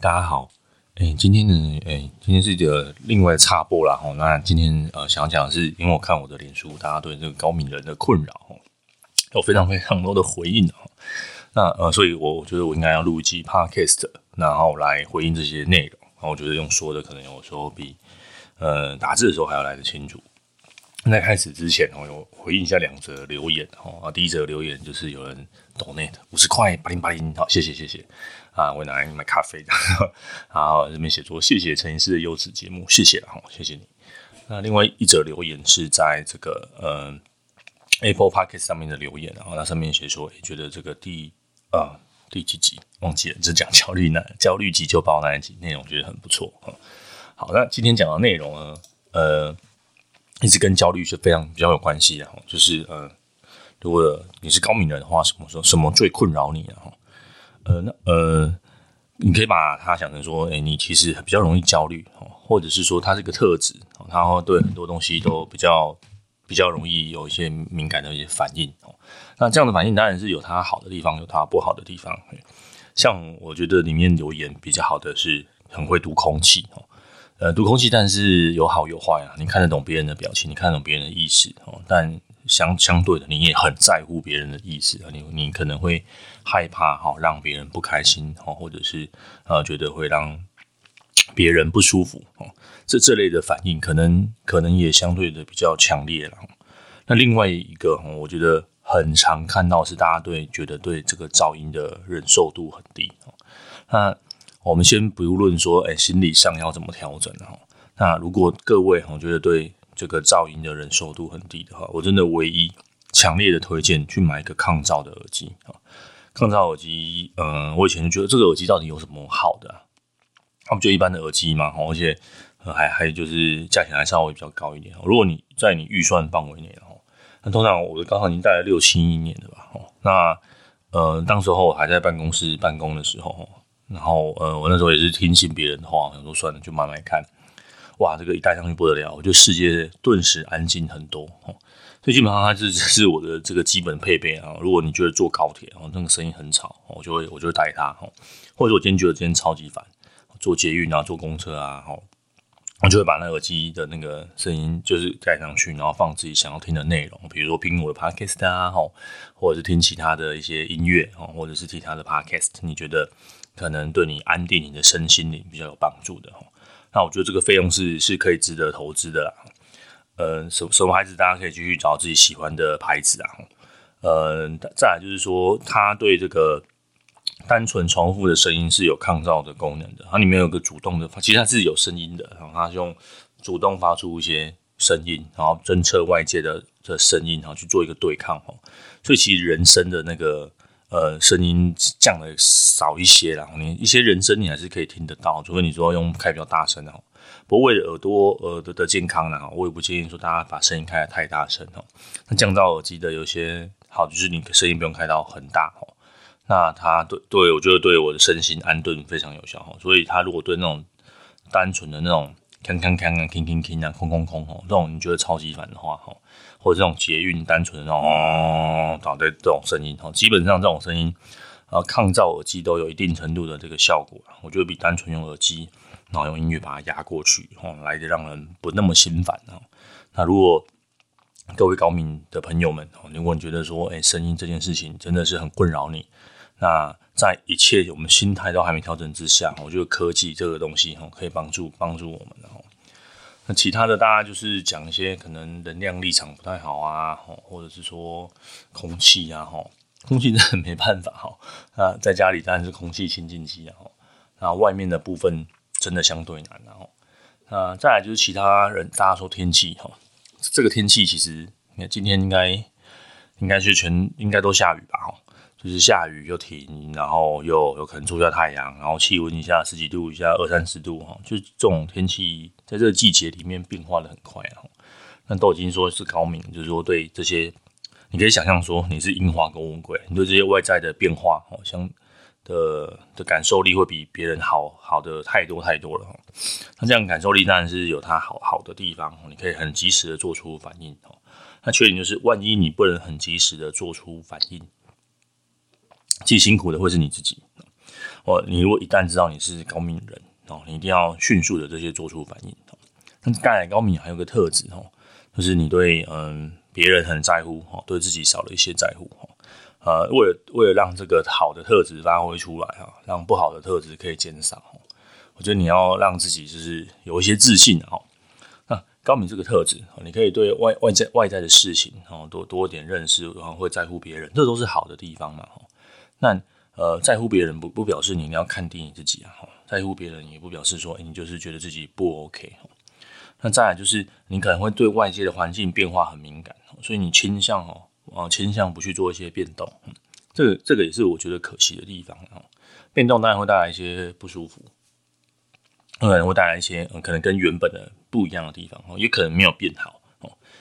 大家好，哎、今天呢，哎、今天是一个另外的插播啦哈。那今天呃，想讲的是，因为我看我的脸书，大家对这个高敏人的困扰哈，有非常非常多的回应哈。那呃，所以我觉得我应该要录一期 podcast，然后来回应这些内容。然后我觉得用说的可能有时候比呃打字的时候还要来得清楚。在开始之前，我有回应一下两则留言哈。第一则留言就是有人 donate 五十块八零八零，好，谢谢谢谢啊，我拿来买咖啡的。然后这边写说谢谢陈医师的优质节目，谢谢哈，谢谢你。那另外一则留言是在这个呃 Apple Podcast 上面的留言，然后那上面写说，觉得这个第啊第几集忘记了，就讲焦虑那焦虑急救包那一集内容觉得很不错。好，那今天讲的内容呢，呃。一直跟焦虑是非常比较有关系的哈，就是呃，如果你是高敏人的话，什么说什么最困扰你哈？呃，那呃，你可以把它想成说，哎、你其实比较容易焦虑哈，或者是说它是个特质，然后对很多东西都比较比较容易有一些敏感的一些反应哦。那这样的反应当然是有它好的地方，有它不好的地方。像我觉得里面留言比较好的是很会读空气哦。呃，读空气，但是有好有坏啊。你看得懂别人的表情，你看得懂别人的意思哦。但相相对的，你也很在乎别人的意思啊。你你可能会害怕哈，让别人不开心哈，或者是呃，觉得会让别人不舒服哦。这这类的反应，可能可能也相对的比较强烈了。那另外一个，我觉得很常看到是大家对觉得对这个噪音的忍受度很低哦。那我们先不论说，哎，心理上要怎么调整哈？那如果各位我觉得对这个噪音的忍受度很低的话，我真的唯一强烈的推荐去买一个抗噪的耳机啊。抗噪耳机，嗯，我以前觉得这个耳机到底有什么好的？他们就一般的耳机嘛，而且还还就是价钱还稍微比较高一点。如果你在你预算范围内的话，那通常我刚好已经戴了六七一年的吧。那呃，当时候还在办公室办公的时候。然后，呃，我那时候也是听信别人的话，想说算了，就慢慢看。哇，这个一戴上去不得了，我觉得世界顿时安静很多。所以基本上它是是我的这个基本配备啊。如果你觉得坐高铁哦，那个声音很吵，我就会我就会戴它哦。或者我今天觉得今天超级烦，坐捷运啊，坐公车啊，我就会把那耳机的那个声音就是带上去，然后放自己想要听的内容，比如说听我的 podcast 啊，或者是听其他的一些音乐，或者是其他的 podcast，你觉得？可能对你安定你的身心灵比较有帮助的，那我觉得这个费用是是可以值得投资的啦。呃，什什么牌子大家可以继续找自己喜欢的牌子啊。呃，再来就是说，它对这个单纯重复的声音是有抗噪的功能的。它里面有个主动的，其实它是有声音的，然后它是用主动发出一些声音，然后侦测外界的的声音，然后去做一个对抗哦。所以其实人声的那个。呃，声音降的少一些啦，你一些人声你还是可以听得到，除非你说用开比较大声的。不过为了耳朵耳朵的健康呢，我也不建议说大家把声音开得太大声哦。那降噪耳机的有些好，就是你声音不用开到很大哦。那它对对我觉得对我的身心安顿非常有效哦。所以它如果对那种单纯的那种锵锵锵啊、锵锵锵啊、空空空哦，这种你觉得超级烦的话哈。或者这种捷运单纯的那种哦，打的这种声音哈，基本上这种声音，啊，抗噪耳机都有一定程度的这个效果。我觉得比单纯用耳机，然后用音乐把它压过去，哈，来的让人不那么心烦啊。那如果各位高敏的朋友们，如果你觉得说，哎，声音这件事情真的是很困扰你，那在一切我们心态都还没调整之下，我觉得科技这个东西哈，可以帮助帮助我们的。那其他的大家就是讲一些可能能量立场不太好啊，或者是说空气啊，哈，空气真的没办法哈。那在家里当然是空气清净机啊，那外面的部分真的相对难，然后，那再来就是其他人大家说天气哈，这个天气其实你看今天应该应该是全应该都下雨吧，哈。就是下雨又停，然后又有可能出下太阳，然后气温一下十几度，一下二三十度哈，就是这种天气在这个季节里面变化的很快哈。那都已经说是高敏，就是说对这些，你可以想象说你是樱花跟乌龟，你对这些外在的变化好像的的感受力会比别人好好的太多太多了哈。那这样感受力当然是有它好好的地方，你可以很及时的做出反应哈。那缺点就是万一你不能很及时的做出反应。最辛苦的会是你自己。或你如果一旦知道你是高敏人哦，你一定要迅速的这些做出反应。那当然，高敏还有个特质哦，就是你对嗯别人很在乎哦，对自己少了一些在乎哦。呃，为了为了让这个好的特质发挥出来啊，让不好的特质可以减少。我觉得你要让自己就是有一些自信哦。那高敏这个特质，你可以对外外在外在的事情哦多多一点认识，然后会在乎别人，这都是好的地方嘛。那呃，在乎别人不不表示你你要看低你自己啊。在乎别人也不表示说，欸，你就是觉得自己不 OK。那再来就是你可能会对外界的环境变化很敏感，所以你倾向哦，啊倾向不去做一些变动。这个这个也是我觉得可惜的地方哦。变动当然会带来一些不舒服。可能会带来一些，嗯，可能跟原本的不一样的地方哦，也可能没有变好。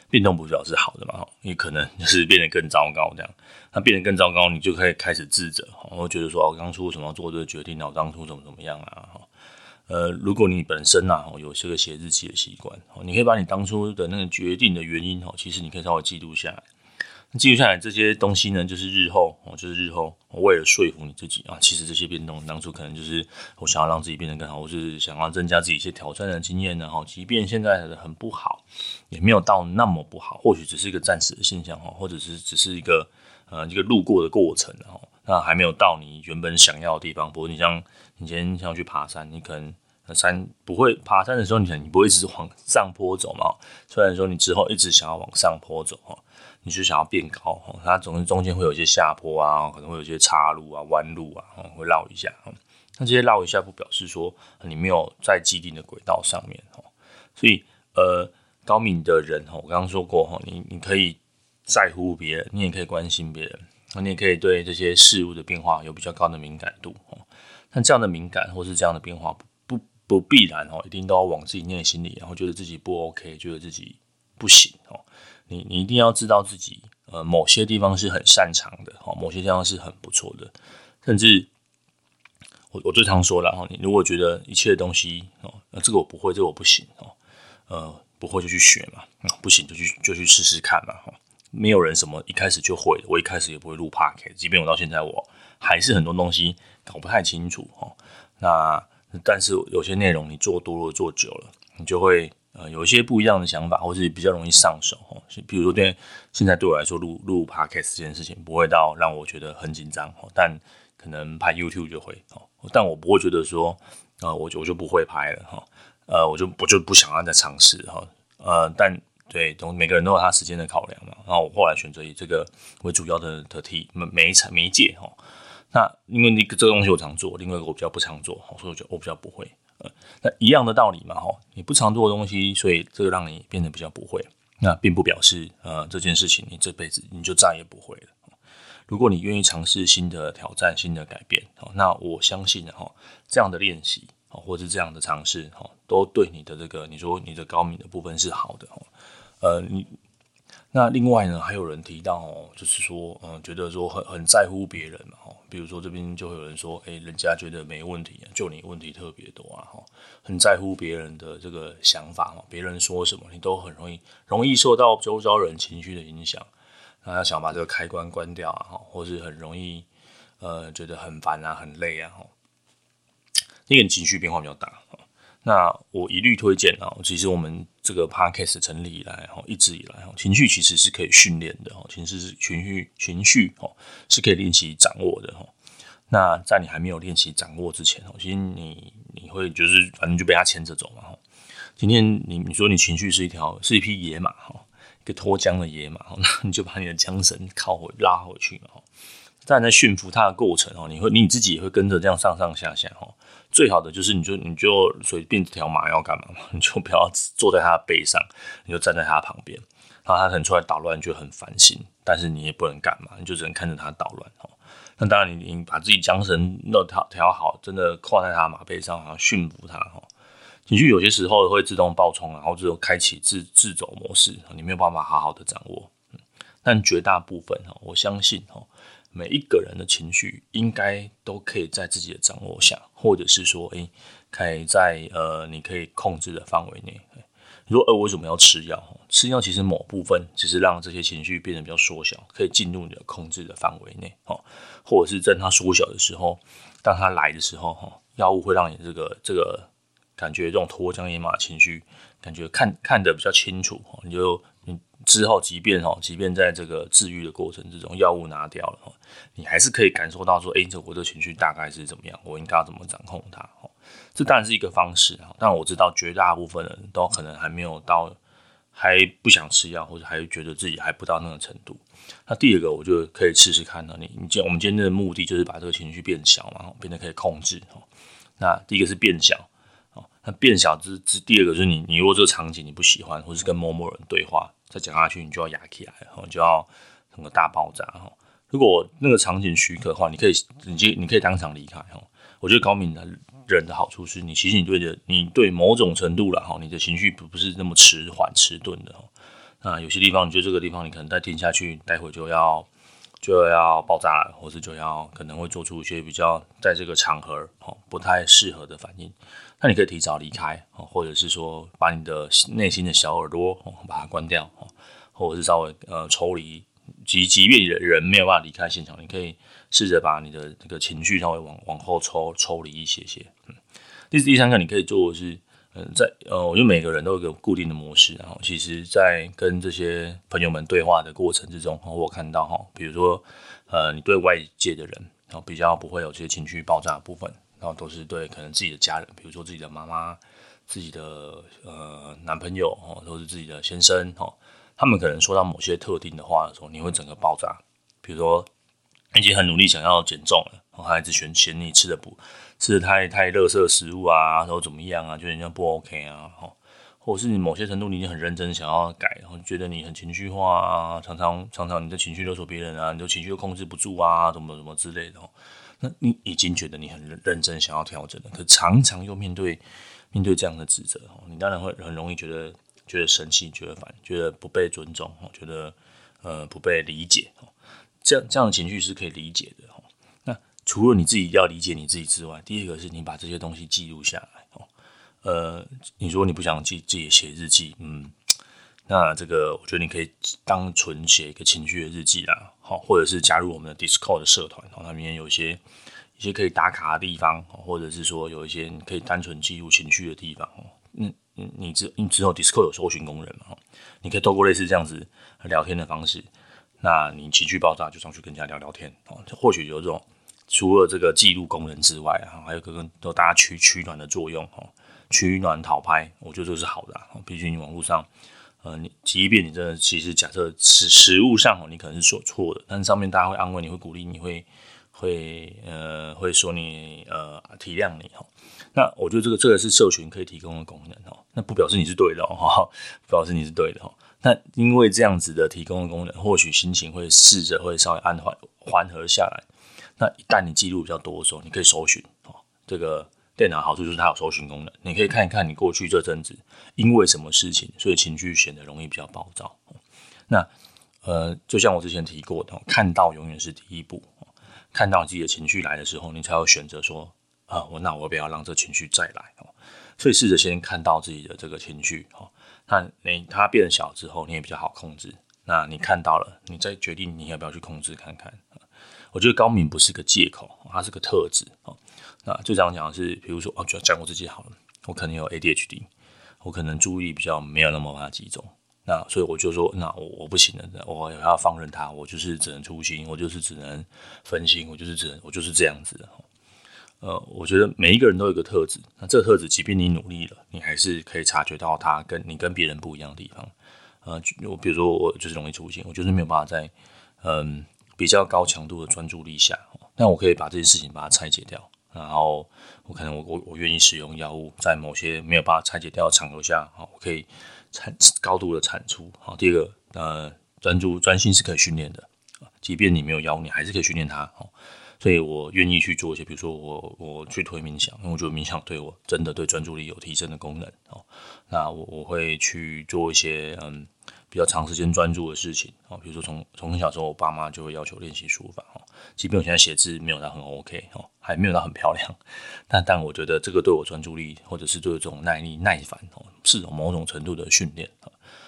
变动不表示好的嘛，你，可能就是变得更糟糕这样。那变得更糟糕，你就可以开始自责，然后觉得说，我当初为什么要做这个决定呢？我当初怎么怎么样啊？哈，呃，如果你本身啊有这个写日记的习惯，你可以把你当初的那个决定的原因哦，其实你可以稍微记录下来。记录下来这些东西呢，就是日后哦，就是日后我为了说服你自己啊，其实这些变动当初可能就是我想要让自己变得更好，或是想要增加自己一些挑战的经验呢。哈，即便现在很不好，也没有到那么不好，或许只是一个暂时的现象哈，或者是只是一个呃一个路过的过程哈，那还没有到你原本想要的地方。不过你像你今天想要去爬山，你可能山不会爬山的时候，你可能你不会一直往上坡走嘛。虽然说你之后一直想要往上坡走哈。你是想要变高哈，它总是中间会有一些下坡啊，可能会有一些岔路啊、弯路啊，会绕一下。那这些绕一下不表示说你没有在既定的轨道上面哈。所以，呃，高敏的人哈，我刚刚说过哈，你你可以在乎别人，你也可以关心别人，你也可以对这些事物的变化有比较高的敏感度哈。但这样的敏感或是这样的变化，不必然哦，一定都要往自己内心里，然后觉得自己不 OK，觉得自己不行哦。你你一定要知道自己，呃，某些地方是很擅长的，哦，某些地方是很不错的，甚至我我最常说了，哈，你如果觉得一切东西，哦，那这个我不会，这个我不行，哦，呃，不会就去学嘛，不行就去就去试试看嘛，哈，没有人什么一开始就会，我一开始也不会录 p o c a s t 即便我到现在我还是很多东西搞不太清楚，哦，那但是有些内容你做多了做久了，你就会。呃，有一些不一样的想法，或是比较容易上手哦。比如说，对现在对我来说，录录 Podcast 这件事情不会到让我觉得很紧张哦。但可能拍 YouTube 就会哦。但我不会觉得说，呃，我就我就不会拍了哈。呃，我就我就不想要再尝试哈。呃，但对，总每个人都有他时间的考量嘛。然后我后来选择以这个为主要的的题媒媒媒介哈。那因为你这个东西我常做，另外一个我比较不常做，所以我就我比较不会。呃，那一样的道理嘛，哈，你不常做的东西，所以这个让你变得比较不会，那并不表示呃这件事情你这辈子你就再也不会了。如果你愿意尝试新的挑战、新的改变，那我相信哈，这样的练习或者这样的尝试，哈，都对你的这个你说你的高敏的部分是好的，呃，你。那另外呢，还有人提到哦，就是说，嗯，觉得说很很在乎别人嘛，哈，比如说这边就会有人说，哎，人家觉得没问题，就你问题特别多啊，哈，很在乎别人的这个想法嘛，别人说什么，你都很容易容易受到周遭人情绪的影响，那要想把这个开关关掉啊，哈，或是很容易呃觉得很烦啊，很累啊，哈，那个情绪变化比较大。那我一律推荐啊，其实我们这个 podcast 成立以来哈，一直以来哈，情绪其实是可以训练的哈，情绪是情绪情绪哈是可以练习掌握的哈。那在你还没有练习掌握之前哈，其实你你会就是反正就被他牵着走嘛哈。今天你你说你情绪是一条是一匹野马哈，一个脱缰的野马哈，那你就把你的缰绳靠回拉回去嘛哈。在在驯服它的过程哦，你会你自己也会跟着这样上上下下哦。最好的就是你就你就随便这条马要干嘛嘛，你就不要坐在它的背上，你就站在它旁边，然后它可能出来捣乱，就很烦心，但是你也不能干嘛，你就只能看着它捣乱哦。那当然你你把自己缰绳弄调调好，真的跨在它马背上，然后驯服它哈。情绪有些时候会自动爆冲，然后就开启自自走模式，你没有办法好好的掌握。但绝大部分哈，我相信哈。每一个人的情绪应该都可以在自己的掌握下，或者是说，诶，可以在呃你可以控制的范围内。你说，呃，为什么要吃药？吃药其实某部分只是让这些情绪变得比较缩小，可以进入你的控制的范围内，哦，或者是在它缩小的时候，当它来的时候，哈，药物会让你这个这个感觉这种脱缰野马的情绪，感觉看看得比较清楚，你就你之后即便哦，即便在这个治愈的过程之中，药物拿掉了，你还是可以感受到说，哎，这我的情绪大概是怎么样，我应该要怎么掌控它，这当然是一个方式啊，但我知道绝大部分人都可能还没有到，还不想吃药，或者还觉得自己还不到那个程度。那第二个，我就可以试试看呢。你你今我们今天的目的就是把这个情绪变小嘛，变得可以控制哦。那第一个是变小哦，那变小之之第二个就是你你如果这个场景你不喜欢，或是跟某某人对话，再讲下去你就要压起来，你就要整个大爆炸哈。如果那个场景许可的话，你可以直接你可以当场离开哈。我觉得高敏的人的好处是你，其实你对的，你对某种程度了哈，你的情绪不不是那么迟缓迟钝的哈。那有些地方，你觉得这个地方你可能再听下去，待会就要就要爆炸了，或是就要可能会做出一些比较在这个场合哈不太适合的反应。那你可以提早离开，或者是说把你的内心的小耳朵把它关掉，或者是稍微呃抽离。即即便你的人没有办法离开现场，你可以。试着把你的这个情绪稍微往往后抽抽离一些些。嗯，第第三个你可以做的是，嗯，在呃，我觉得每个人都有个固定的模式。然后，其实，在跟这些朋友们对话的过程之中，我看到哈，比如说，呃，你对外界的人，然后比较不会有这些情绪爆炸的部分，然后都是对可能自己的家人，比如说自己的妈妈、自己的呃男朋友哦，都是自己的先生哦，他们可能说到某些特定的话的时候，你会整个爆炸，比如说。已经很努力想要减重了，然后他一直嫌嫌你吃的不吃的太太垃圾食物啊，然后怎么样啊，觉得人家不 OK 啊，哦或者是你某些程度你已经很认真想要改，然后觉得你很情绪化啊，常常常常你的情绪勒索别人啊，你的情绪又控制不住啊，怎么怎么之类的，哦那你已经觉得你很认真想要调整了，可常常又面对面对这样的指责，你当然会很容易觉得觉得生气，觉得烦，觉得不被尊重，觉得呃不被理解。这样这样的情绪是可以理解的。那除了你自己要理解你自己之外，第二个是你把这些东西记录下来。呃，你说你不想记自己写日记，嗯，那这个我觉得你可以当纯写一个情绪的日记啦，好，或者是加入我们的 Discord 的社团，然后里面有一些一些可以打卡的地方，或者是说有一些可以单纯记录情绪的地方。嗯，你之你之后 Discord 有搜寻功能嘛？你可以透过类似这样子聊天的方式。那你情绪爆炸就上去跟人家聊聊天哦，或许有这种除了这个记录功能之外，还有个跟都大家取取暖的作用哦，取暖讨拍，我觉得这是好的哦。毕竟你网络上，呃，你即便你真的其实假设实实物上哦，你可能是说错的，但是上面大家会安慰你，会鼓励你，会会呃会说你呃体谅你哦。那我觉得这个这个是社群可以提供的功能哦，那不表示你是对的哦，不表示你是对的哦。那因为这样子的提供的功能，或许心情会试着会稍微安缓缓和下来。那一旦你记录比较多的时候，你可以搜寻哦。这个电脑好处就是它有搜寻功能，你可以看一看你过去这阵子因为什么事情，所以情绪显得容易比较暴躁。那呃，就像我之前提过的，看到永远是第一步。看到自己的情绪来的时候，你才有选择说啊，我那我不要让这情绪再来。所以试着先看到自己的这个情绪哦。那你它变小之后，你也比较好控制。那你看到了，你再决定你要不要去控制看看。我觉得高敏不是个借口，它是个特质。那就这样讲的是，比如说啊，就讲我自己好了，我可能有 ADHD，我可能注意力比较没有那么办法集中。那所以我就说，那我我不行了，我要放任它，我就是只能粗心，我就是只能分心，我就是只能我就是这样子。呃，我觉得每一个人都有一个特质，那这个特质，即便你努力了，你还是可以察觉到它跟你跟别人不一样的地方。呃，我比如说我就是容易粗心，我就是没有办法在嗯比较高强度的专注力下，那我可以把这件事情把它拆解掉，然后我可能我我我愿意使用药物，在某些没有办法拆解掉的场合下，啊，我可以产高度的产出。好，第二个，呃，专注专心是可以训练的，即便你没有药物，你还是可以训练它。所以我愿意去做一些，比如说我我去推冥想，因为我觉得冥想对我真的对专注力有提升的功能哦。那我我会去做一些嗯比较长时间专注的事情哦，比如说从从小时候，我爸妈就会要求练习书法哦。即便我现在写字没有到很 OK 哦，还没有到很漂亮，但但我觉得这个对我专注力或者是对这种耐力耐烦哦是有某种程度的训练。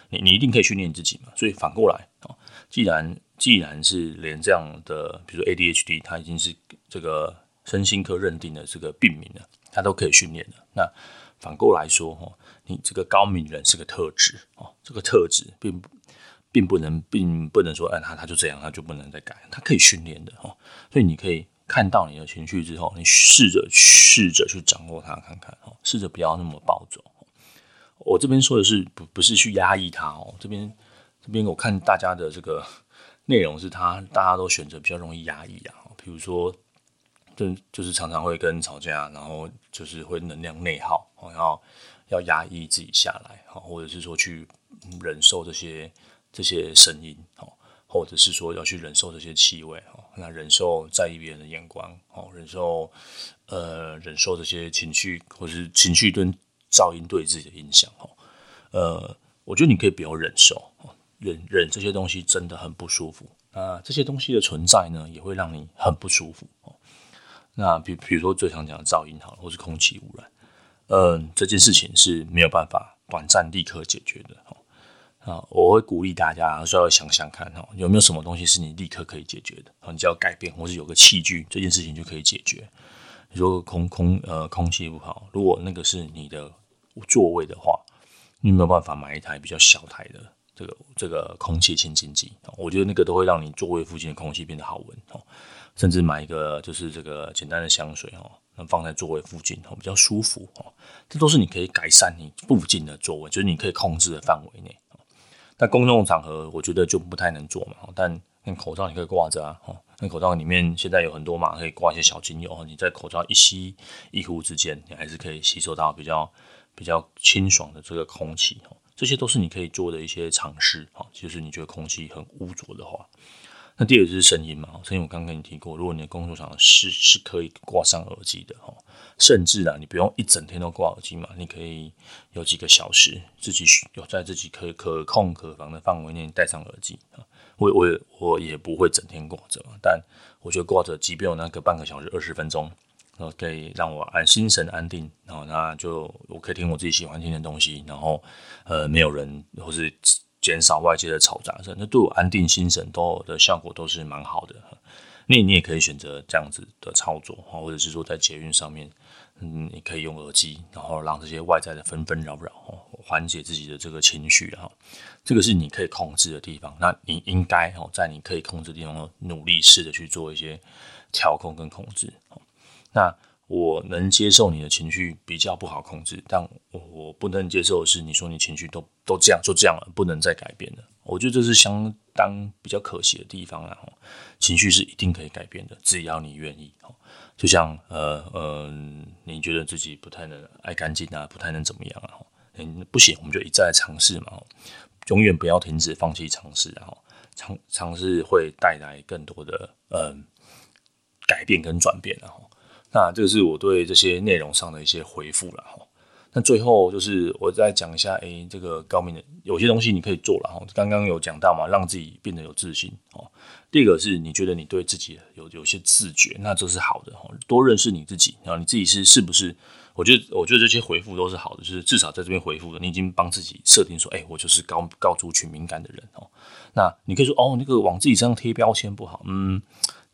你你一定可以训练自己嘛。所以反过来啊，既然既然是连这样的，比如说 ADHD，它已经是这个身心科认定的这个病名了，它都可以训练的。那反过来说哈，你这个高敏人是个特质哦，这个特质并并不能并不能说，哎，他他就这样，他就不能再改，他可以训练的哦。所以你可以看到你的情绪之后，你试着试着去掌握它，看看哦，试着不要那么暴走。我这边说的是不不是去压抑它哦，这边这边我看大家的这个内容是他大家都选择比较容易压抑啊，比如说就就是常常会跟人吵架，然后就是会能量内耗，然后要压抑自己下来，或者是说去忍受这些。这些声音，或者是说要去忍受这些气味，那忍受在意别人的眼光，忍受呃忍受这些情绪，或是情绪跟噪音对自己的影响，呃，我觉得你可以不要忍受，忍忍这些东西真的很不舒服。那这些东西的存在呢，也会让你很不舒服。那比比如说最常讲的噪音，好了，或是空气污染，嗯，这件事情是没有办法短暂立刻解决的哦。啊，我会鼓励大家稍微想想看，哦，有没有什么东西是你立刻可以解决的？你只要改变，或是有个器具，这件事情就可以解决。如果空空呃空气不好，如果那个是你的座位的话，你有没有办法买一台比较小台的这个这个空气清新剂？我觉得那个都会让你座位附近的空气变得好闻哦。甚至买一个就是这个简单的香水哦，能放在座位附近哦，比较舒服哦。这都是你可以改善你附近的座位，就是你可以控制的范围内。但公众场合，我觉得就不太能做嘛。但那口罩你可以挂着啊，那口罩里面现在有很多嘛，可以挂一些小精油。你在口罩一吸一呼之间，你还是可以吸收到比较比较清爽的这个空气哦。这些都是你可以做的一些尝试。就是你觉得空气很污浊的话。那第二就是声音嘛，声音我刚刚跟你提过，如果你的工作场是是可以挂上耳机的哈，甚至啊，你不用一整天都挂耳机嘛，你可以有几个小时自己有在自己可可控可防的范围内戴上耳机啊。我我我也不会整天挂着，但我觉得挂着，即便有那个半个小时、二十分钟，呃，可以让我安心神安定，然后那就我可以听我自己喜欢听的东西，然后呃，没有人或是。减少外界的嘈杂声，那对我安定心神都的效果都是蛮好的。那你也可以选择这样子的操作，或者是说在捷运上面，嗯，你可以用耳机，然后让这些外在的纷纷扰扰，缓解自己的这个情绪，哈，这个是你可以控制的地方。那你应该哦，在你可以控制的地方努力试着去做一些调控跟控制。那我能接受你的情绪比较不好控制，但我不能接受的是你说你情绪都都这样就这样了，不能再改变了。我觉得这是相当比较可惜的地方，啊情绪是一定可以改变的，只要你愿意。就像呃呃，你觉得自己不太能爱干净啊，不太能怎么样啊？嗯，不行，我们就一再尝试嘛，永远不要停止放弃尝试，然后尝尝试会带来更多的呃改变跟转变，然后。那这个是我对这些内容上的一些回复了哈。那最后就是我再讲一下，哎、欸，这个高敏的有些东西你可以做了哈。刚刚有讲到嘛，让自己变得有自信哦。第二个是你觉得你对自己有有些自觉，那这是好的哈。多认识你自己，然后你自己是是不是？我觉得我觉得这些回复都是好的，就是至少在这边回复的，你已经帮自己设定说，哎、我就是高高族群敏感的人哦。那你可以说，哦，那个往自己身上贴标签不好，嗯。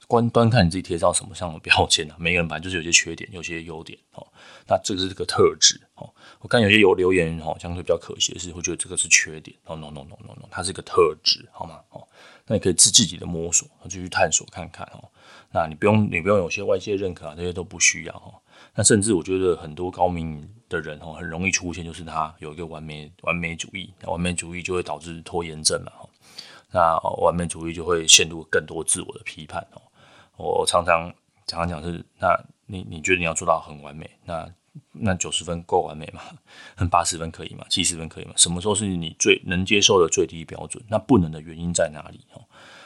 观端看你自己贴上什么样的标签啊？每个人反正就是有些缺点，有些优点哦。那这个是这个特质哦。我看有些有留言哦，相对比较可惜的是，会觉得这个是缺点。哦，no no no no no，它是一个特质，好吗？哦，那你可以自自己的摸索，继续探索看看哦。那你不用，你不用有些外界认可啊，这些都不需要哦。那甚至我觉得很多高明的人哦，很容易出现就是他有一个完美完美主义，完美主义就会导致拖延症嘛。那完美主义就会陷入更多自我的批判哦。我常常常常讲是，那你你觉得你要做到很完美，那那九十分够完美吗？很八十分可以吗？七十分可以吗？什么时候是你最能接受的最低标准？那不能的原因在哪里？哦，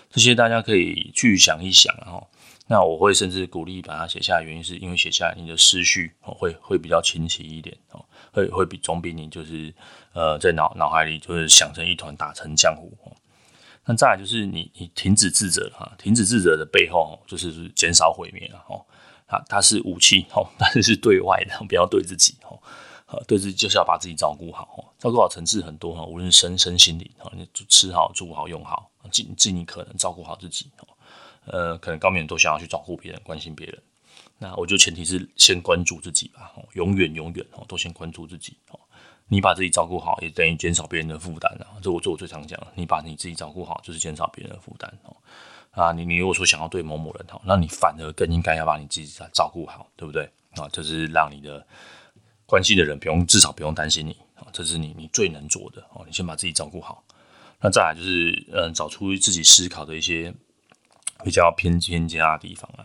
这些大家可以去想一想，然后，那我会甚至鼓励把它写下来，原因是因为写下来你的思绪会会比较清晰一点哦，会会比总比你就是呃在脑脑海里就是想成一团打成浆糊。那再来就是你，你停止自责哈，停止自责的背后就是减少毁灭了哈，它它是武器哈，但是是对外的，不要对自己哈。呃，对自己就是要把自己照顾好，照顾好层次很多哈，无论身身心理啊，你吃好住好用好，尽尽你可能照顾好自己。呃，可能高敏都想要去照顾别人，关心别人。那我就前提是先关注自己吧，永远永远哦，都先关注自己哦。你把自己照顾好，也等于减少别人的负担啊。这我这我最常讲，你把你自己照顾好，就是减少别人的负担哦。啊，你你如果说想要对某某人好，那你反而更应该要把你自己照顾好，对不对？啊，就是让你的。关系的人不用，至少不用担心你啊，这是你你最能做的哦。你先把自己照顾好，那再来就是嗯，找出自己思考的一些比较偏偏加的地方了。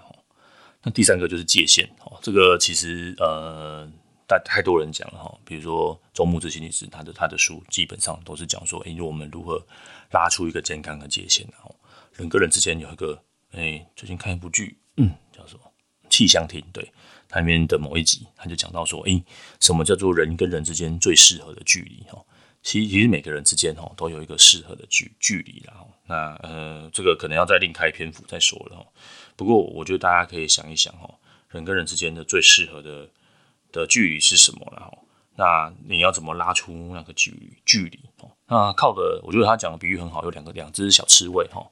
那第三个就是界限哦，这个其实呃，太太多人讲了哈，比如说周牧之心理师，他的他的书基本上都是讲说，哎，我们如何拉出一个健康的界限，然后人跟人之间有一个，哎，最近看一部剧，嗯，叫什么？气象厅，对。它里面的某一集，他就讲到说，诶、欸，什么叫做人跟人之间最适合的距离？哈，其实其实每个人之间哈都有一个适合的距距离，然后那呃，这个可能要再另开篇幅再说了。不过我觉得大家可以想一想，哈，人跟人之间的最适合的的距离是什么？然后那你要怎么拉出那个距离距离？哦，那靠的，我觉得他讲的比喻很好，有两个两只小刺猬，哈。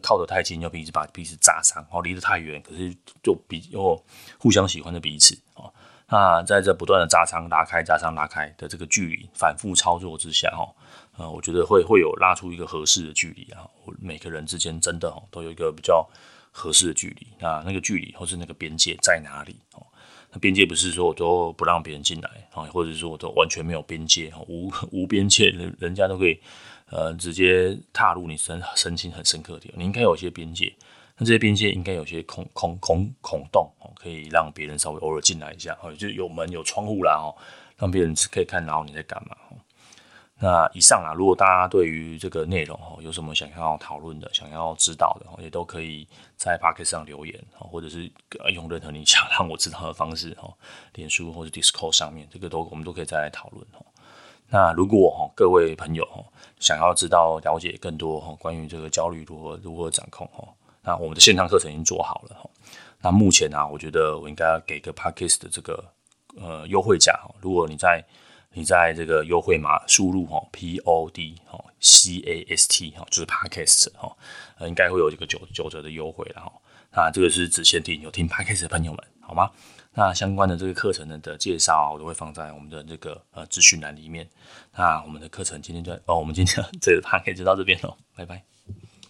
靠得太近，要彼此把彼此扎伤；哦，离得太远，可是就比又互相喜欢的彼此哦。那在这不断的扎伤、拉开、扎伤、拉开的这个距离反复操作之下，哈，呃，我觉得会会有拉出一个合适的距离啊。每个人之间真的都有一个比较合适的距离。那那个距离或是那个边界在哪里？哦，那边界不是说我都不让别人进来啊，或者说我都完全没有边界，无 无边界，人人家都可以。呃，直接踏入你身身心很深刻的地方，你应该有些边界，那这些边界应该有些孔孔孔孔洞哦，可以让别人稍微偶尔进来一下哦，就有门有窗户啦哦，让别人可以看到你在干嘛哦。那以上啊，如果大家对于这个内容哦有什么想要讨论的、想要知道的，也都可以在 Podcast 上留言哦，或者是用任何你想让我知道的方式哦，脸书或者 Discord 上面，这个都我们都可以再来讨论哦。那如果哈各位朋友哈想要知道了解更多哈关于这个焦虑如何如何掌控哈，那我们的线上课程已经做好了哈。那目前呢，我觉得我应该给个 Podcast 的这个呃优惠价哈。如果你在你在这个优惠码输入哈 P O D 哈 C A S T 哈，就是 Podcast 哈，应该会有一个九九折的优惠了哈。那这个是只限定有听 Podcast 的朋友们，好吗？那相关的这个课程的的介绍，我都会放在我们的这个呃资讯栏里面。那我们的课程今天就哦，我们今天 这个 podcast 就到这边喽，拜拜。